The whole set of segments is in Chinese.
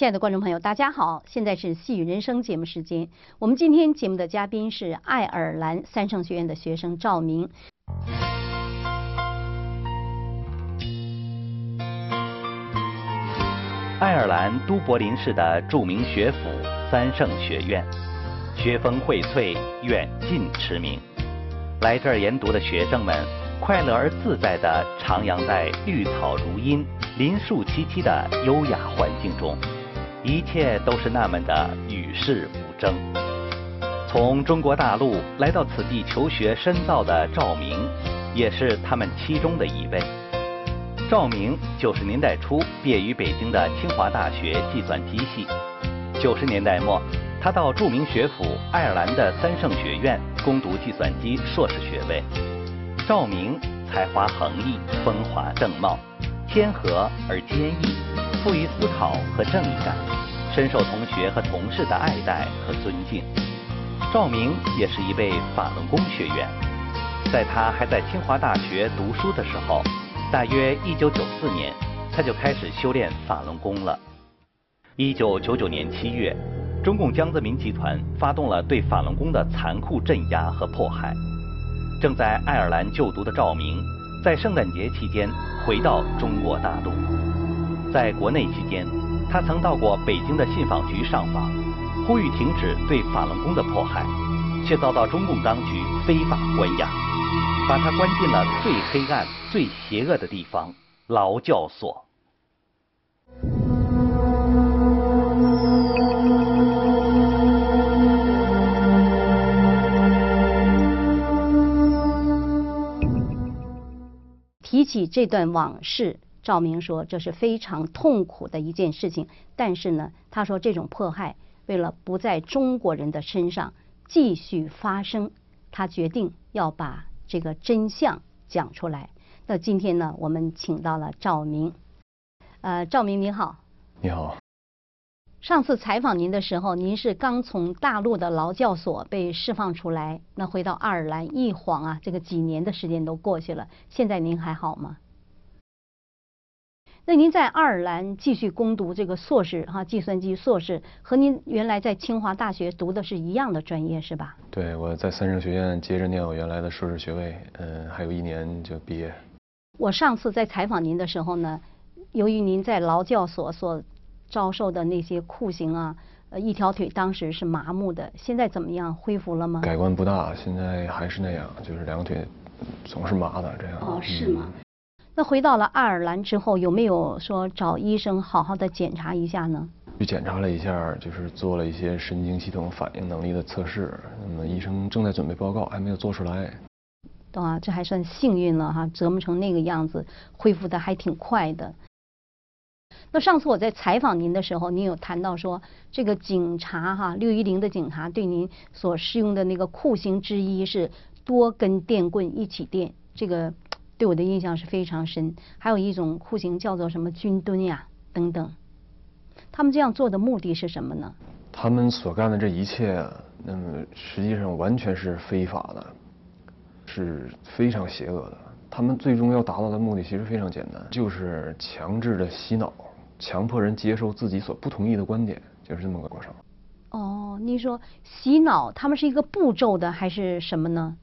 亲爱的观众朋友，大家好，现在是《细雨人生》节目时间。我们今天节目的嘉宾是爱尔兰三圣学院的学生赵明。爱尔兰都柏林市的著名学府三圣学院，学风荟萃，远近驰名。来这儿研读的学生们，快乐而自在地徜徉在绿草如茵、林树萋萋的优雅环境中，一切都是那么的与世无争。从中国大陆来到此地求学深造的赵明，也是他们其中的一位。赵明九十年代初毕业于北京的清华大学计算机系。九十年代末，他到著名学府爱尔兰的三圣学院攻读计算机硕士学位。赵明才华横溢，风华正茂，谦和而坚毅，富于思考和正义感，深受同学和同事的爱戴和尊敬。赵明也是一位法轮功学员，在他还在清华大学读书的时候。大约一九九四年，他就开始修炼法轮功了。一九九九年七月，中共江泽民集团发动了对法轮功的残酷镇压和迫害。正在爱尔兰就读的赵明，在圣诞节期间回到中国大陆。在国内期间，他曾到过北京的信访局上访，呼吁停止对法轮功的迫害，却遭到中共当局非法关押。把他关进了最黑暗、最邪恶的地方——劳教所。提起这段往事，赵明说这是非常痛苦的一件事情。但是呢，他说这种迫害为了不在中国人的身上继续发生，他决定要把。这个真相讲出来。那今天呢，我们请到了赵明。呃，赵明您好。你好。上次采访您的时候，您是刚从大陆的劳教所被释放出来，那回到爱尔兰一晃啊，这个几年的时间都过去了。现在您还好吗？那您在爱尔兰继续攻读这个硕士哈，计算机硕士，和您原来在清华大学读的是一样的专业是吧？对，我在三圣学院接着念我原来的硕士学位，嗯，还有一年就毕业。我上次在采访您的时候呢，由于您在劳教所所遭受的那些酷刑啊，呃，一条腿当时是麻木的，现在怎么样？恢复了吗？改观不大，现在还是那样，就是两个腿总是麻的这样。哦，是吗？那回到了爱尔兰之后，有没有说找医生好好的检查一下呢？去检查了一下，就是做了一些神经系统反应能力的测试。那么医生正在准备报告，还没有做出来。懂啊，这还算幸运了哈，折磨成那个样子，恢复的还挺快的。那上次我在采访您的时候，您有谈到说，这个警察哈，六一零的警察对您所适用的那个酷刑之一是多根电棍一起电，这个。对我的印象是非常深。还有一种酷刑叫做什么军蹲呀等等，他们这样做的目的是什么呢？他们所干的这一切，那么实际上完全是非法的，是非常邪恶的。他们最终要达到的目的其实非常简单，就是强制的洗脑，强迫人接受自己所不同意的观点，就是这么个过程。哦，你说洗脑，他们是一个步骤的还是什么呢？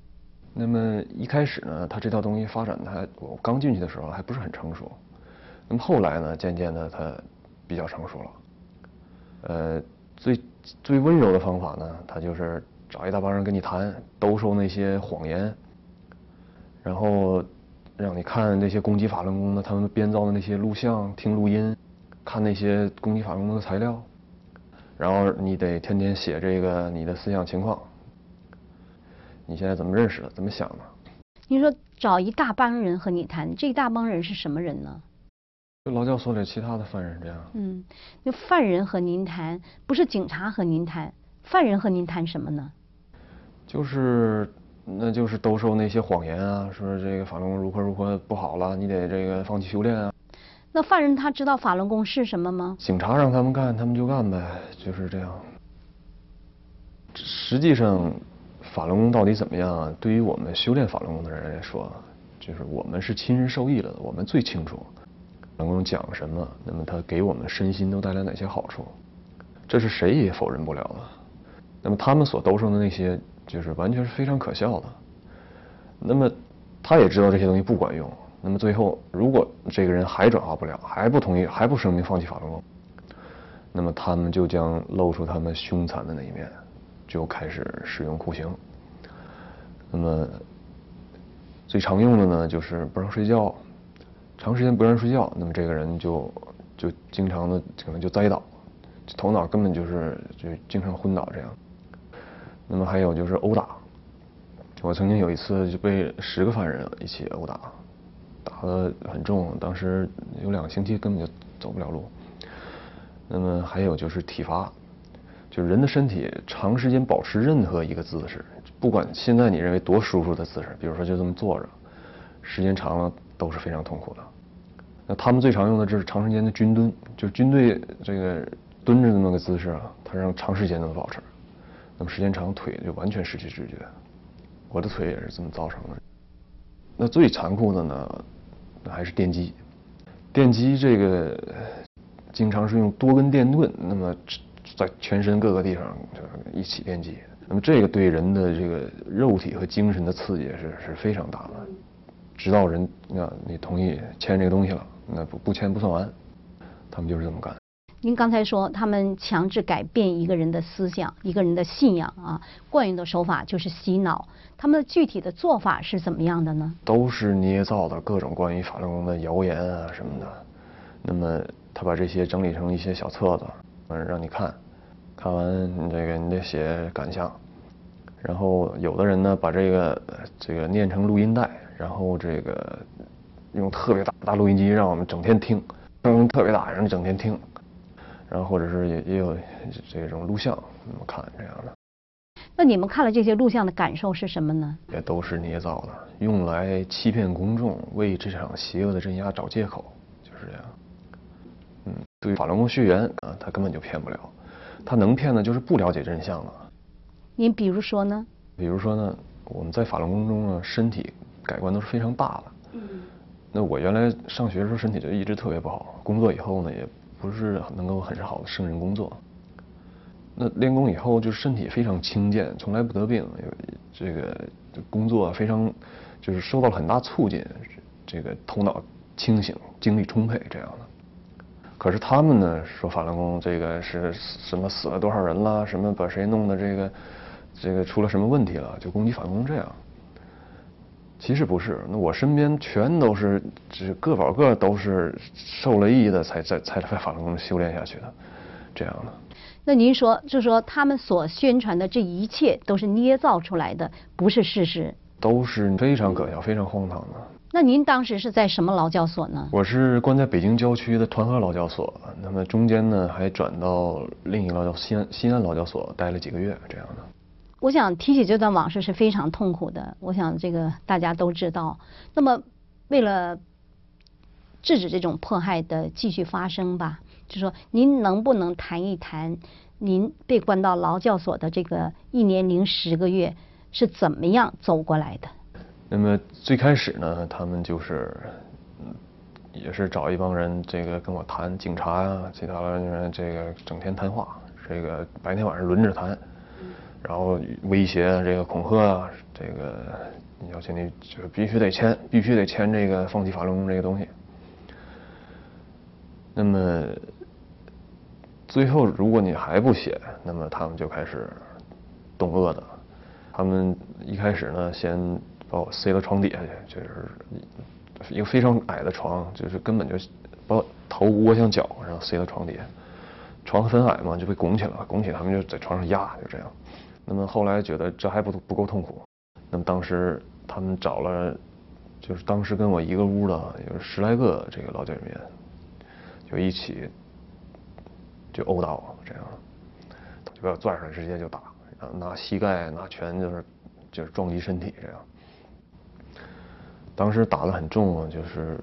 那么一开始呢，它这套东西发展的还我刚进去的时候还不是很成熟。那么后来呢，渐渐的它比较成熟了。呃，最最温柔的方法呢，他就是找一大帮人跟你谈，兜售那些谎言，然后让你看那些攻击法轮功的他们编造的那些录像、听录音，看那些攻击法轮功的材料，然后你得天天写这个你的思想情况。你现在怎么认识的？怎么想的？你说找一大帮人和你谈，这一大帮人是什么人呢？就劳教所里其他的犯人这样。嗯，那犯人和您谈，不是警察和您谈，犯人和您谈什么呢？就是，那就是兜售那些谎言啊，说这个法轮功如何如何不好了，你得这个放弃修炼啊。那犯人他知道法轮功是什么吗？警察让他们干，他们就干呗，就是这样。实际上。法轮功到底怎么样啊？对于我们修炼法轮功的人来说，就是我们是亲身受益了的，我们最清楚。能够讲什么，那么它给我们身心都带来哪些好处，这是谁也否认不了的。那么他们所兜售的那些，就是完全是非常可笑的。那么他也知道这些东西不管用。那么最后，如果这个人还转化不了，还不同意，还不声明放弃法轮功，那么他们就将露出他们凶残的那一面，就开始使用酷刑。那么最常用的呢，就是不让睡觉，长时间不让睡觉，那么这个人就就经常的可能就栽倒，头脑根本就是就经常昏倒这样。那么还有就是殴打，我曾经有一次就被十个犯人一起殴打，打得很重，当时有两个星期根本就走不了路。那么还有就是体罚，就是人的身体长时间保持任何一个姿势。不管现在你认为多舒服的姿势，比如说就这么坐着，时间长了都是非常痛苦的。那他们最常用的就是长时间的军蹲，就是军队这个蹲着这么个姿势啊，它让长时间的保持，那么时间长腿就完全失去知觉。我的腿也是这么造成的。那最残酷的呢，那还是电击。电击这个经常是用多根电盾，那么在全身各个地方就一起电击。那么这个对人的这个肉体和精神的刺激是是非常大的，直到人那你同意签这个东西了，那不不签不算完，他们就是这么干。您刚才说他们强制改变一个人的思想、一个人的信仰啊，惯用的手法就是洗脑。他们具体的做法是怎么样的呢？都是捏造的各种关于法轮功的谣言啊什么的。那么他把这些整理成一些小册子，嗯，让你看。看完你这个，你得写感想，然后有的人呢把这个这个念成录音带，然后这个用特别大大录音机让我们整天听，声音特别大，让你整天听，然后或者是也也有这种录像，那么看这样的。那你们看了这些录像的感受是什么呢？也都是捏造的，用来欺骗公众，为这场邪恶的镇压找借口，就是这样。嗯，对于法轮功学员啊，他根本就骗不了。他能骗的，就是不了解真相了。您比如说呢？比如说呢，我们在法轮功中呢，身体改观都是非常大的。嗯。那我原来上学的时候身体就一直特别不好，工作以后呢，也不是能够很好的胜任工作。那练功以后，就是身体非常轻健，从来不得病，这个工作非常就是受到了很大促进，这个头脑清醒，精力充沛这样的。可是他们呢说法轮功这个是什么死了多少人啦，什么把谁弄的这个这个出了什么问题了，就攻击法轮功这样。其实不是，那我身边全都是，这个保个都是受了益的，才在才在法轮功修炼下去的，这样的。那您说，就说他们所宣传的这一切都是捏造出来的，不是事实。都是非常可笑、非常荒唐的。那您当时是在什么劳教所呢？我是关在北京郊区的团河劳教所，那么中间呢还转到另一个劳教西安西安劳教所待了几个月这样的。我想提起这段往事是非常痛苦的，我想这个大家都知道。那么为了制止这种迫害的继续发生吧，就说您能不能谈一谈您被关到劳教所的这个一年零十个月是怎么样走过来的？那么最开始呢，他们就是，嗯，也是找一帮人，这个跟我谈，警察呀，其他的人，这个整天谈话，这个白天晚上轮着谈，然后威胁、这个恐吓啊，这个要求你就必须得签，必须得签这个放弃法轮功这个东西。那么最后如果你还不写，那么他们就开始动恶的。他们一开始呢，先。把我塞到床底下去，就是一个非常矮的床，就是根本就把头窝向脚，然后塞到床底下。床很矮嘛，就被拱起来了，拱起来他们就在床上压，就这样。那么后来觉得这还不不够痛苦，那么当时他们找了，就是当时跟我一个屋的有十来个这个劳教人员，就一起就殴打我，这样，就把我拽出来直接就打，然后拿膝盖拿拳就是就是撞击身体这样。当时打得很重啊，就是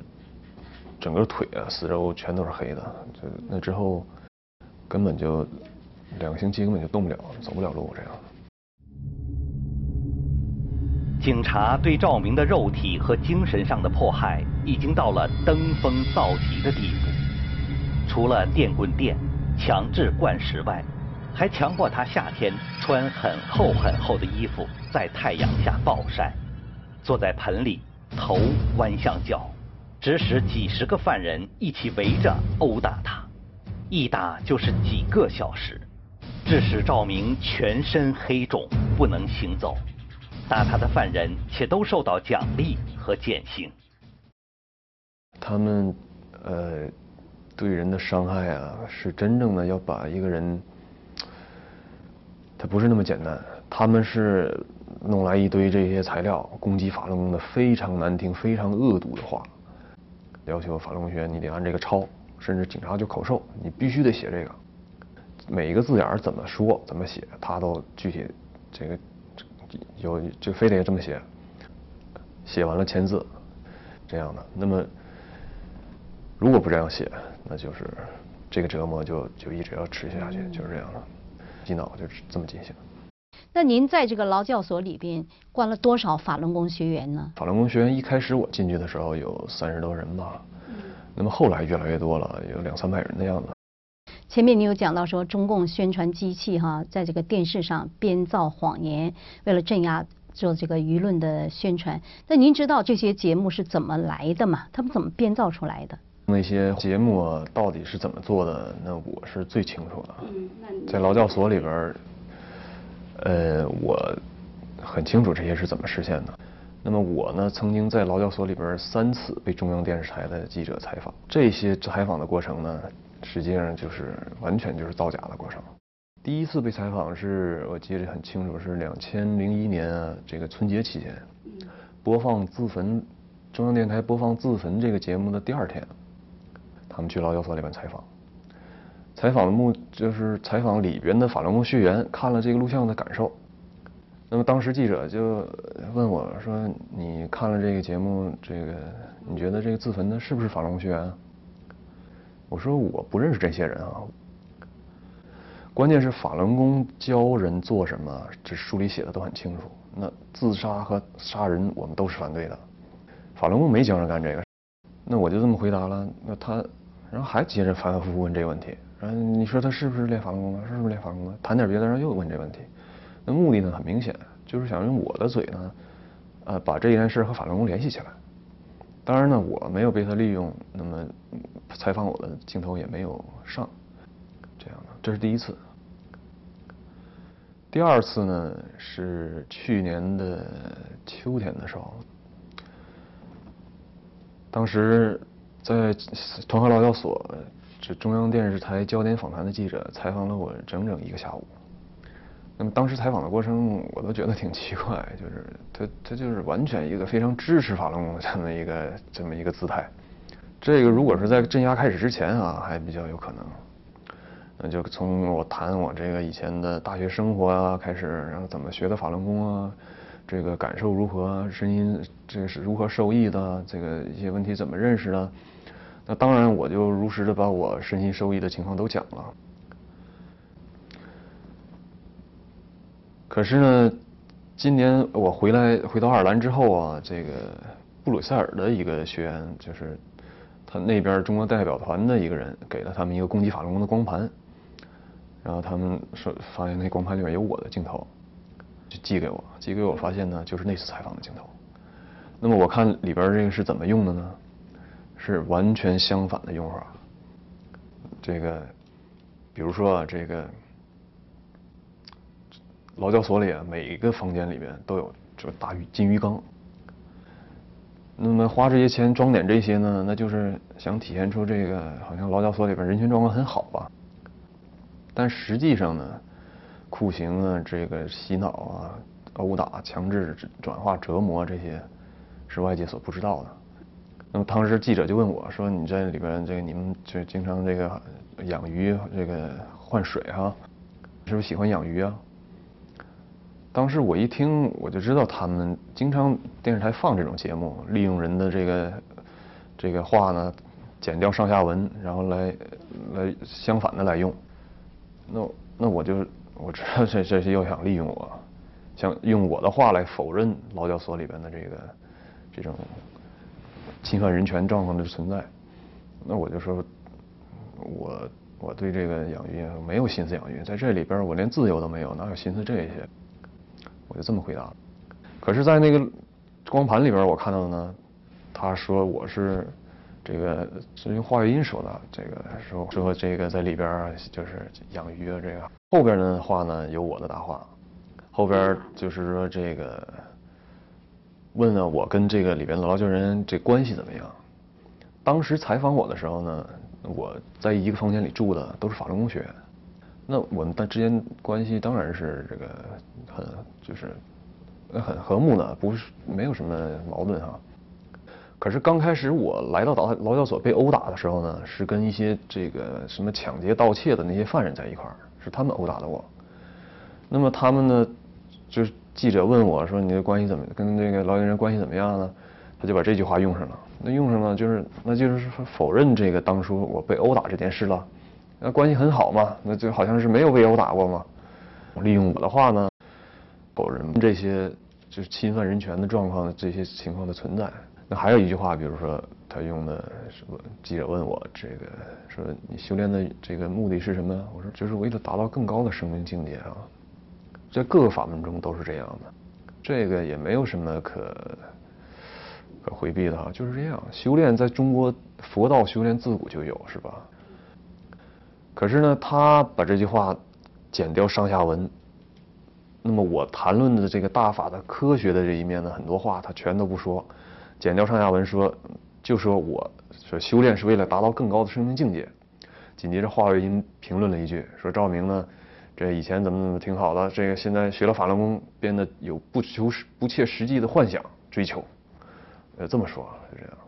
整个腿啊、四周全都是黑的。就那之后，根本就两个星期根本就动不了，走不了路这样。警察对赵明的肉体和精神上的迫害已经到了登峰造极的地步。除了电棍电、强制灌食外，还强迫他夏天穿很厚很厚的衣服，在太阳下暴晒，坐在盆里，头弯向脚，指使几十个犯人一起围着殴打他，一打就是几个小时，致使赵明全身黑肿，不能行走。打他的犯人且都受到奖励和减刑。他们呃对人的伤害啊，是真正的要把一个人，他不是那么简单。他们是弄来一堆这些材料攻击法轮功的非常难听、非常恶毒的话，要求法轮功学员你得按这个抄，甚至警察就口授，你必须得写这个，每一个字眼怎么说、怎么写，他都具体这个。有就非得这么写，写完了签字，这样的。那么如果不这样写，那就是这个折磨就就一直要持续下去，就是这样的。洗脑就这么进行。那您在这个劳教所里边关了多少法轮功学员呢？法轮功学员一开始我进去的时候有三十多人吧，那么后来越来越多了，有两三百人的样子。前面你有讲到说，中共宣传机器哈，在这个电视上编造谎言，为了镇压做这个舆论的宣传。那您知道这些节目是怎么来的吗？他们怎么编造出来的？那些节目到底是怎么做的？那我是最清楚的。在劳教所里边，呃，我很清楚这些是怎么实现的。那么我呢，曾经在劳教所里边三次被中央电视台的记者采访，这些采访的过程呢？实际上就是完全就是造假的过程。第一次被采访是我记得很清楚，是两千零一年，这个春节期间，播放自焚，中央电台播放自焚这个节目的第二天，他们去劳教所里边采访，采访的目就是采访里边的法轮功学员看了这个录像的感受。那么当时记者就问我说：“你看了这个节目，这个你觉得这个自焚的是不是法轮功学员？”我说我不认识这些人啊，关键是法轮功教人做什么，这书里写的都很清楚。那自杀和杀人，我们都是反对的。法轮功没教人干这个，那我就这么回答了。那他，然后还接着反反复复问这个问题。嗯你说他是不是练法轮功的？是不是练法轮功的？谈点别的，然后又问这问题。那目的呢，很明显，就是想用我的嘴呢，呃，把这件事和法轮功联系起来。当然呢，我没有被他利用，那么采访我的镜头也没有上，这样的，这是第一次。第二次呢是去年的秋天的时候，当时在团河劳教所，这中央电视台焦点访谈的记者采访了我整整一个下午。那么当时采访的过程，我都觉得挺奇怪，就是他他就是完全一个非常支持法轮功的这么一个这么一个姿态。这个如果是在镇压开始之前啊，还比较有可能。那就从我谈我这个以前的大学生活啊开始，然后怎么学的法轮功啊，这个感受如何，声音这个是如何受益的，这个一些问题怎么认识的。那当然我就如实的把我身心受益的情况都讲了。可是呢，今年我回来回到爱尔兰之后啊，这个布鲁塞尔的一个学员，就是他那边中国代表团的一个人，给了他们一个攻击法轮功的光盘，然后他们说发现那光盘里面有我的镜头，就寄给我，寄给我发现呢就是那次采访的镜头。那么我看里边这个是怎么用的呢？是完全相反的用法。这个，比如说啊，这个。劳教所里啊，每一个房间里边都有这个大鱼金鱼缸。那么花这些钱装点这些呢，那就是想体现出这个好像劳教所里边人群状况很好吧？但实际上呢，酷刑啊、这个洗脑啊、殴打、强制转化、折磨这些，是外界所不知道的。那么当时记者就问我说：“你在里边这个你们就经常这个养鱼，这个换水哈，是不是喜欢养鱼啊？”当时我一听，我就知道他们经常电视台放这种节目，利用人的这个这个话呢，剪掉上下文，然后来来相反的来用。那那我就我知道这这是又想利用我，想用我的话来否认劳教所里边的这个这种侵犯人权状况的存在。那我就说，我我对这个养鱼没有心思养鱼，在这里边我连自由都没有，哪有心思这些？我就这么回答。可是，在那个光盘里边，我看到呢，他说我是这个是用话音说的，这个说说这个在里边就是养鱼啊，这个后边的话呢有我的答话，后边就是说这个问了我跟这个里边的劳教人这关系怎么样。当时采访我的时候呢，我在一个房间里住的都是法轮功学员，那我们的之间关系当然是这个很就是很和睦的，不是没有什么矛盾哈。可是刚开始我来到劳劳教所被殴打的时候呢，是跟一些这个什么抢劫盗窃的那些犯人在一块儿，是他们殴打的我。那么他们呢，就是记者问我说你的关系怎么跟这个劳教人关系怎么样呢？他就把这句话用上了。那用上了就是，那就是否认这个当初我被殴打这件事了。那关系很好嘛，那就好像是没有被殴打过嘛。利用我的话呢，否认这些就是侵犯人权的状况这些情况的存在。那还有一句话，比如说他用的什么？记者问我这个说你修炼的这个目的是什么？我说就是为了达到更高的生命境界啊。在各个法门中都是这样的，这个也没有什么可。可回避的哈，就是这样。修炼在中国佛道修炼自古就有，是吧？可是呢，他把这句话剪掉上下文。那么我谈论的这个大法的科学的这一面呢，很多话他全都不说，剪掉上下文说，就说我说修炼是为了达到更高的生命境界。紧接着华为音评论了一句，说赵明呢，这以前怎么怎么挺好的，这个现在学了法轮功，变得有不求实不切实际的幻想追求。呃，这么说是这样，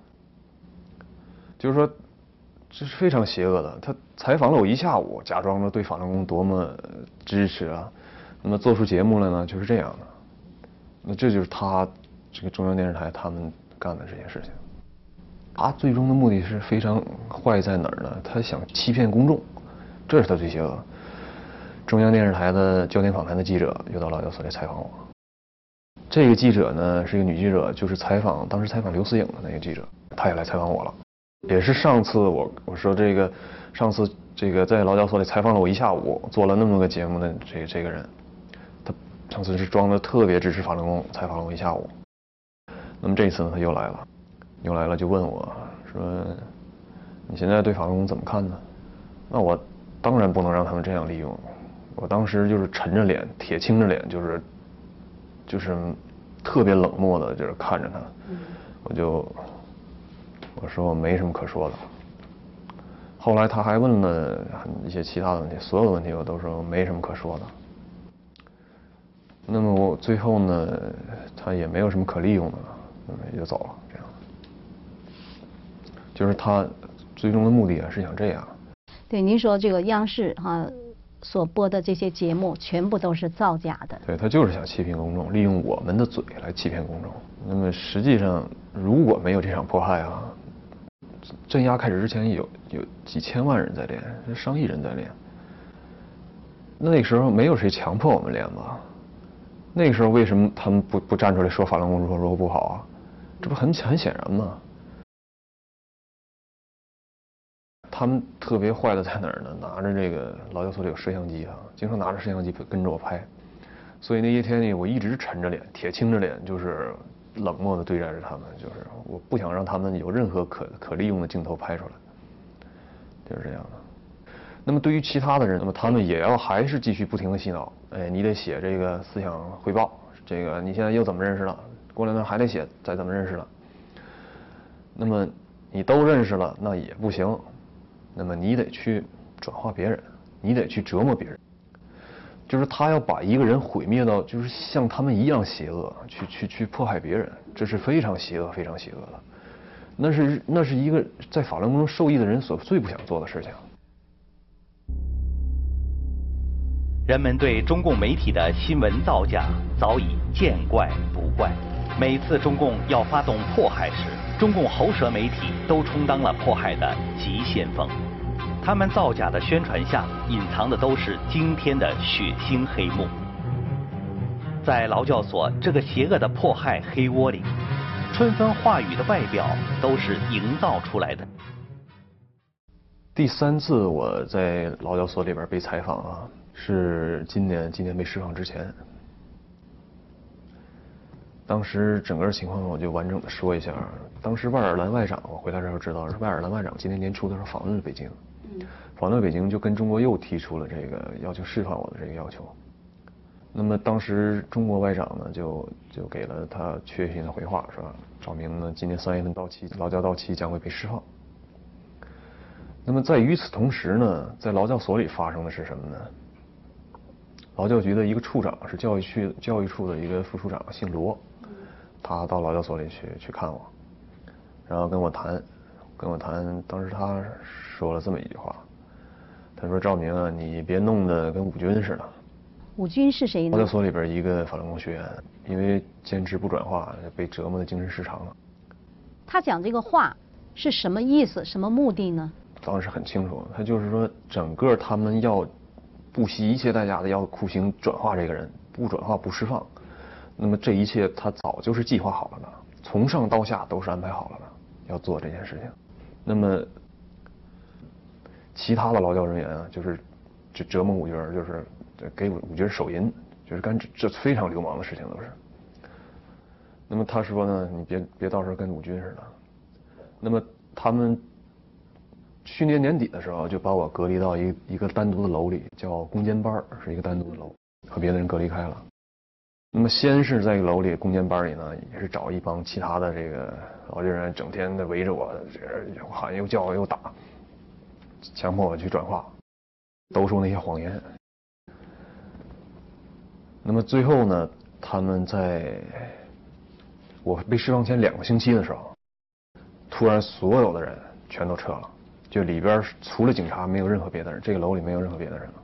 就是说，这是非常邪恶的。他采访了我一下午，假装着对法轮功多么支持啊，那么做出节目来呢，就是这样的。那这就是他这个中央电视台他们干的这件事情。他最终的目的是非常坏，在哪儿呢？他想欺骗公众，这是他最邪恶。中央电视台的焦点访谈的记者又到老教所来采访我。这个记者呢是一个女记者，就是采访当时采访刘思颖的那个记者，她也来采访我了，也是上次我我说这个上次这个在劳教所里采访了我一下午，做了那么个节目的这这个人，他上次是装的特别支持法轮功，采访了我一下午。那么这次呢他又来了，又来了就问我说你现在对法轮功怎么看呢？那我当然不能让他们这样利用，我当时就是沉着脸，铁青着脸，就是就是。特别冷漠的，就是看着他，我就我说我没什么可说的。后来他还问了一些其他的问题，所有的问题我都说没什么可说的。那么我最后呢，他也没有什么可利用的了，那么也就走了。这样，就是他最终的目的啊是想这样。对，您说这个央视哈。所播的这些节目全部都是造假的。对他就是想欺骗公众，利用我们的嘴来欺骗公众。那么实际上，如果没有这场迫害啊，镇压开始之前有有几千万人在练，上亿人在练。那个时候没有谁强迫我们练吧？那个时候为什么他们不不站出来说法轮功如何如何不好啊？这不很很显然吗？他们特别坏的在哪儿呢？拿着这个劳教所里有摄像机啊，经常拿着摄像机跟着我拍。所以那些天呢，我一直沉着脸，铁青着脸，就是冷漠的对待着他们，就是我不想让他们有任何可可利用的镜头拍出来，就是这样的。那么对于其他的人，那么他们也要还是继续不停的洗脑。哎，你得写这个思想汇报，这个你现在又怎么认识了？过两天还得写再怎么认识了。那么你都认识了，那也不行。那么你得去转化别人，你得去折磨别人，就是他要把一个人毁灭到就是像他们一样邪恶，去去去迫害别人，这是非常邪恶、非常邪恶的。那是那是一个在法轮功中受益的人所最不想做的事情。人们对中共媒体的新闻造假早已见怪不怪，每次中共要发动迫害时，中共喉舌媒体都充当了迫害的急先锋。他们造假的宣传下，隐藏的都是惊天的血腥黑幕。在劳教所这个邪恶的迫害黑窝里，春风化雨的外表都是营造出来的。第三次我在劳教所里边被采访啊，是今年今年被释放之前。当时整个情况我就完整的说一下。当时爱尔兰外长，我回来之后知道是爱尔兰外长今年年初的时候访问了北京，访问北京就跟中国又提出了这个要求释放我的这个要求。那么当时中国外长呢就就给了他确信的回话，说赵明呢今年三月份到期，劳教到期将会被释放。那么在与此同时呢，在劳教所里发生的是什么呢？劳教局的一个处长是教育区教育处的一个副处长，姓罗。他到劳教所里去去看我，然后跟我谈，跟我谈。当时他说了这么一句话，他说：“赵明啊，你别弄得跟武军似的。”武军是谁呢？劳教所里边一个法轮功学员，因为坚持不转化，被折磨的精神失常了。他讲这个话是什么意思？什么目的呢？当时很清楚，他就是说，整个他们要不惜一切代价的要酷刑转化这个人，不转化不释放。那么这一切他早就是计划好了的，从上到下都是安排好了的，要做这件事情。那么其他的劳教人员啊，就是就折磨武军，就是给武军手淫，就是干这这非常流氓的事情都是。那么他说呢，你别别到时候跟武军似的。那么他们去年年底的时候就把我隔离到一一个单独的楼里，叫攻坚班，是一个单独的楼，和别的人隔离开了。那么先是在楼里攻坚班里呢，也是找一帮其他的这个劳教人，整天的围着我，这喊又叫又打，强迫我去转化，都说那些谎言。那么最后呢，他们在我被释放前两个星期的时候，突然所有的人全都撤了，就里边除了警察没有任何别的人，这个楼里没有任何别的人了。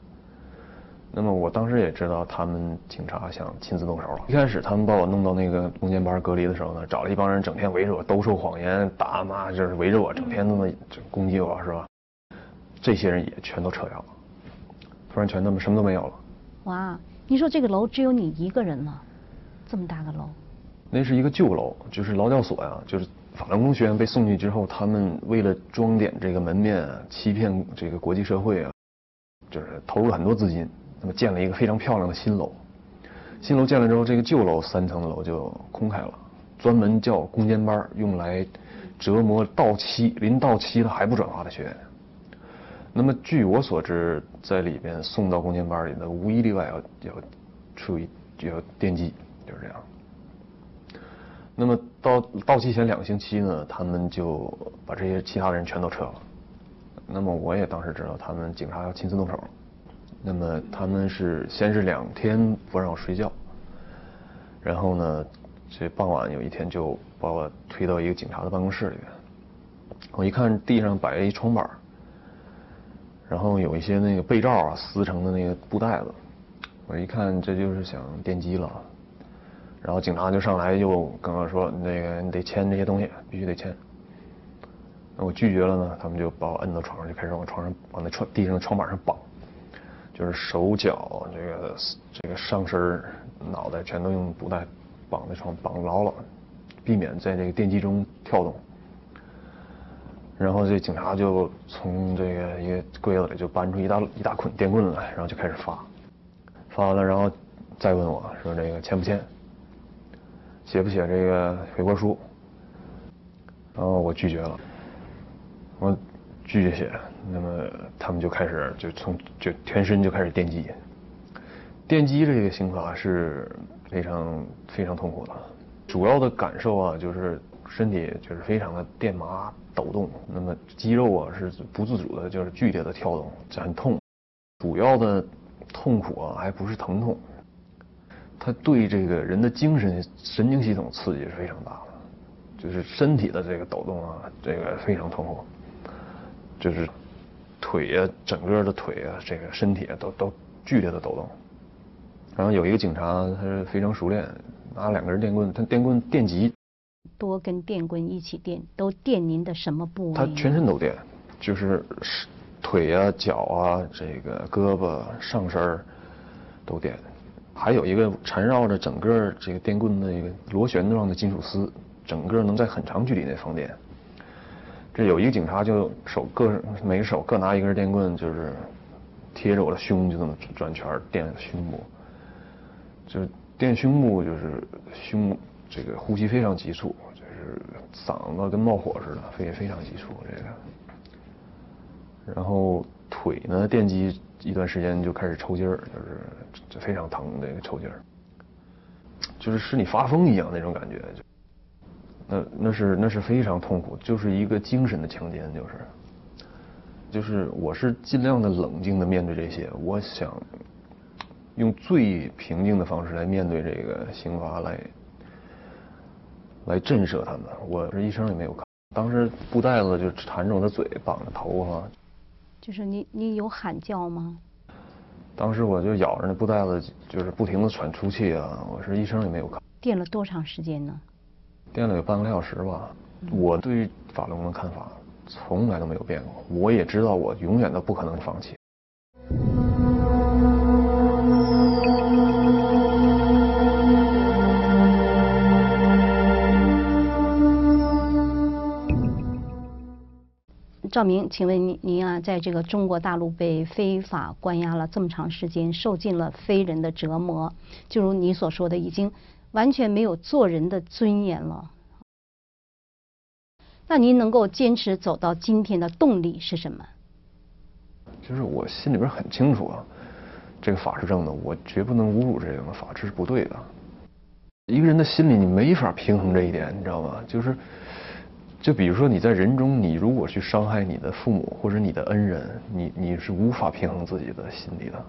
那么我当时也知道他们警察想亲自动手了。一开始他们把我弄到那个攻坚班隔离的时候呢，找了一帮人整天围着我兜售谎言、打骂，就是围着我整天那么攻击我，是吧？这些人也全都撤掉了，突然全他妈什么都没有了。哇，你说这个楼只有你一个人了，这么大个楼？那是一个旧楼，就是劳教所呀，就是法轮功学员被送去之后，他们为了装点这个门面，欺骗这个国际社会啊，就是投入了很多资金。那么建了一个非常漂亮的新楼，新楼建了之后，这个旧楼三层的楼就空开了，专门叫攻坚班，用来折磨到期临到期了还不转化的学员。那么据我所知，在里边送到攻坚班里的无一例外要要处于要电击，就是这样。那么到到期前两个星期呢，他们就把这些其他的人全都撤了。那么我也当时知道，他们警察要亲自动手。那么他们是先是两天不让我睡觉，然后呢，这傍晚有一天就把我推到一个警察的办公室里面。我一看地上摆了一床板，然后有一些那个被罩啊撕成的那个布袋子，我一看这就是想电击了。然后警察就上来就跟我说：“那个你得签这些东西，必须得签。”那我拒绝了呢，他们就把我摁到床上，就开始往床上往那床地上的床板上绑。就是手脚这个这个上身脑袋全都用布带绑在床绑牢了，避免在这个电击中跳动。然后这警察就从这个一个柜子里就搬出一大一大捆电棍来，然后就开始发，发完了然后再问我说这个签不签，写不写这个悔过书。然后我拒绝了，我拒绝写。那么他们就开始就从就全身就开始电击，电击这个刑罚是非常非常痛苦的，主要的感受啊就是身体就是非常的电麻抖动，那么肌肉啊是不自主的就是剧烈的跳动，很痛，主要的痛苦啊还不是疼痛，它对这个人的精神神经系统刺激是非常大的，就是身体的这个抖动啊这个非常痛苦，就是。腿啊，整个的腿啊，这个身体啊，都都剧烈的抖动。然后有一个警察，他是非常熟练，拿两根电棍，他电棍电极，多根电棍一起电，都电您的什么部位？他全身都电，就是腿啊、脚啊、这个胳膊、上身都电。还有一个缠绕着整个这个电棍的一个螺旋状的金属丝，整个能在很长距离内放电。这有一个警察就手各每个手各拿一根电棍，就是贴着我的胸就这么转圈电胸部，就电胸部就是胸这个呼吸非常急促，就是嗓子跟冒火似的，非非常急促这个。然后腿呢电击一段时间就开始抽筋儿，就是就非常疼这个抽筋儿，就是使你发疯一样那种感觉，就那那是那是非常痛苦，就是一个精神的强奸，就是就是我是尽量的冷静的面对这些，我想用最平静的方式来面对这个刑罚，来来震慑他们。我这一声也没有吭，当时布袋子就缠着我的嘴，绑着头哈。就是你，你有喊叫吗？当时我就咬着那布袋子，就是不停的喘粗气啊，我是一声也没有吭。垫了多长时间呢？垫了有半个来小时吧。我对法轮功的看法从来都没有变过，我也知道我永远都不可能放弃。赵明，请问您您啊，在这个中国大陆被非法关押了这么长时间，受尽了非人的折磨，就如你所说的，已经完全没有做人的尊严了。那您能够坚持走到今天的动力是什么？就是我心里边很清楚啊，这个法是正的，我绝不能侮辱这个法，这是不对的。一个人的心里你没法平衡这一点，你知道吗？就是。就比如说你在人中，你如果去伤害你的父母或者你的恩人，你你是无法平衡自己的心理的。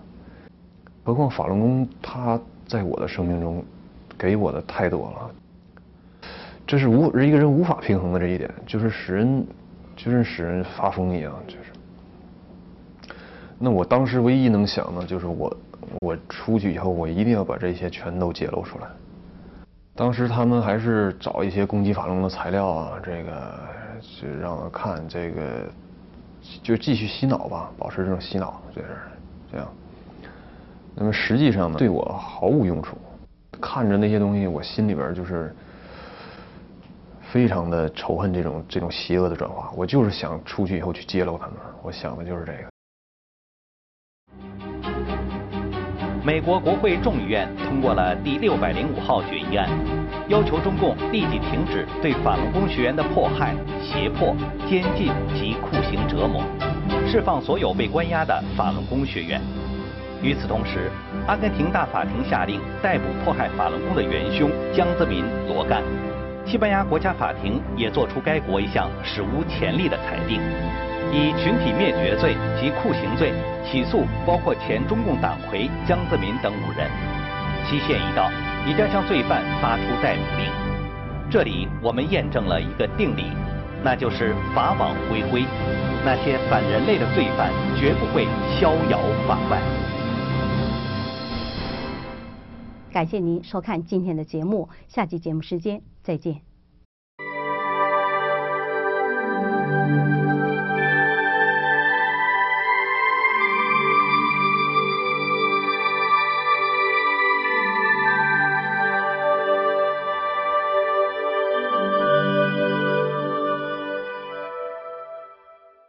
何况法轮功，它在我的生命中给我的太多了，这是无一个人无法平衡的这一点，就是使人就是使人发疯一样，就是。那我当时唯一能想的就是我我出去以后，我一定要把这些全都揭露出来。当时他们还是找一些攻击法轮的材料啊，这个就让我看这个，就继续洗脑吧，保持这种洗脑，就是这样。那么实际上呢，对我毫无用处。看着那些东西，我心里边就是非常的仇恨这种这种邪恶的转化。我就是想出去以后去揭露他们，我想的就是这个。美国国会众议院通过了第六百零五号决议案，要求中共立即停止对法轮功学员的迫害、胁迫、监禁及酷刑折磨，释放所有被关押的法轮功学员。与此同时，阿根廷大法庭下令逮捕迫害法轮功的元凶江泽民、罗干。西班牙国家法庭也作出该国一项史无前例的裁定。以群体灭绝罪及酷刑罪起诉包括前中共党魁江泽民等五人，期限一到，已将向罪犯发出逮捕令。这里我们验证了一个定理，那就是法网恢恢，那些反人类的罪犯绝不会逍遥法外。感谢您收看今天的节目，下期节目时间再见。